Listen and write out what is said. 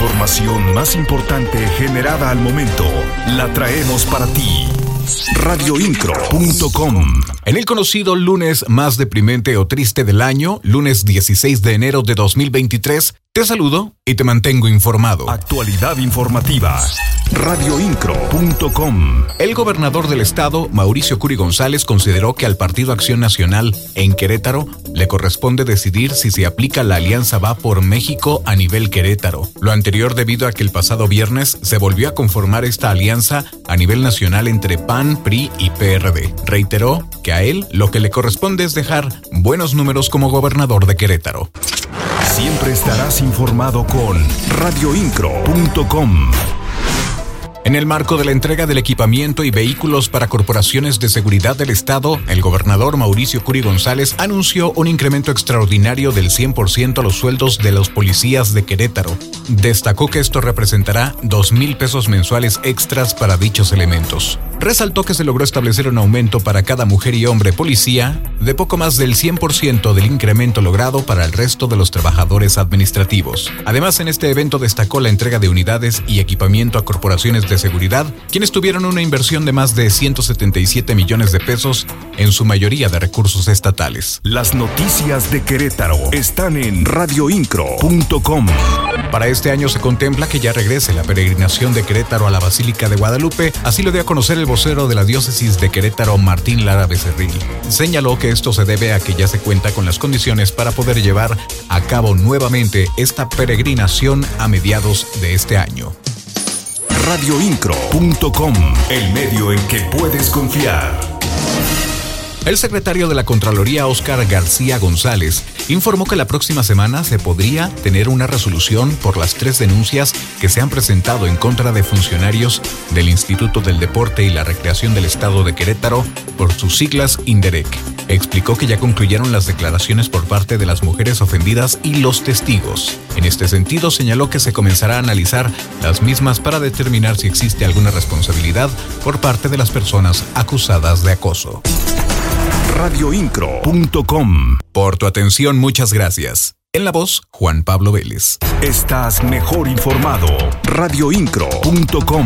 información más importante generada al momento la traemos para ti. Radioincro.com En el conocido lunes más deprimente o triste del año, lunes 16 de enero de 2023, te saludo y te mantengo informado. Actualidad informativa. Radioincro.com El gobernador del estado, Mauricio Curi González, consideró que al Partido Acción Nacional en Querétaro le corresponde decidir si se aplica la alianza Va por México a nivel Querétaro. Lo anterior debido a que el pasado viernes se volvió a conformar esta alianza a nivel nacional entre PAN, PRI y PRD. Reiteró que a él lo que le corresponde es dejar buenos números como gobernador de Querétaro. Siempre estarás informado con radioincro.com. En el marco de la entrega del equipamiento y vehículos para corporaciones de seguridad del Estado, el gobernador Mauricio Curi González anunció un incremento extraordinario del 100% a los sueldos de los policías de Querétaro. Destacó que esto representará 2 mil pesos mensuales extras para dichos elementos. Resaltó que se logró establecer un aumento para cada mujer y hombre policía de poco más del 100% del incremento logrado para el resto de los trabajadores administrativos. Además, en este evento destacó la entrega de unidades y equipamiento a corporaciones de seguridad, quienes tuvieron una inversión de más de 177 millones de pesos, en su mayoría de recursos estatales. Las noticias de Querétaro están en radioincro.com. Para este año se contempla que ya regrese la peregrinación de Querétaro a la Basílica de Guadalupe, así lo dio a conocer el vocero de la diócesis de Querétaro, Martín Lara Becerril. Señaló que esto se debe a que ya se cuenta con las condiciones para poder llevar a cabo nuevamente esta peregrinación a mediados de este año radioincro.com, el medio en que puedes confiar. El secretario de la Contraloría, Óscar García González, informó que la próxima semana se podría tener una resolución por las tres denuncias que se han presentado en contra de funcionarios del Instituto del Deporte y la Recreación del Estado de Querétaro por sus siglas INDEREC. Explicó que ya concluyeron las declaraciones por parte de las mujeres ofendidas y los testigos. En este sentido, señaló que se comenzará a analizar las mismas para determinar si existe alguna responsabilidad por parte de las personas acusadas de acoso radioincro.com. Por tu atención, muchas gracias. En la voz, Juan Pablo Vélez. Estás mejor informado. radioincro.com.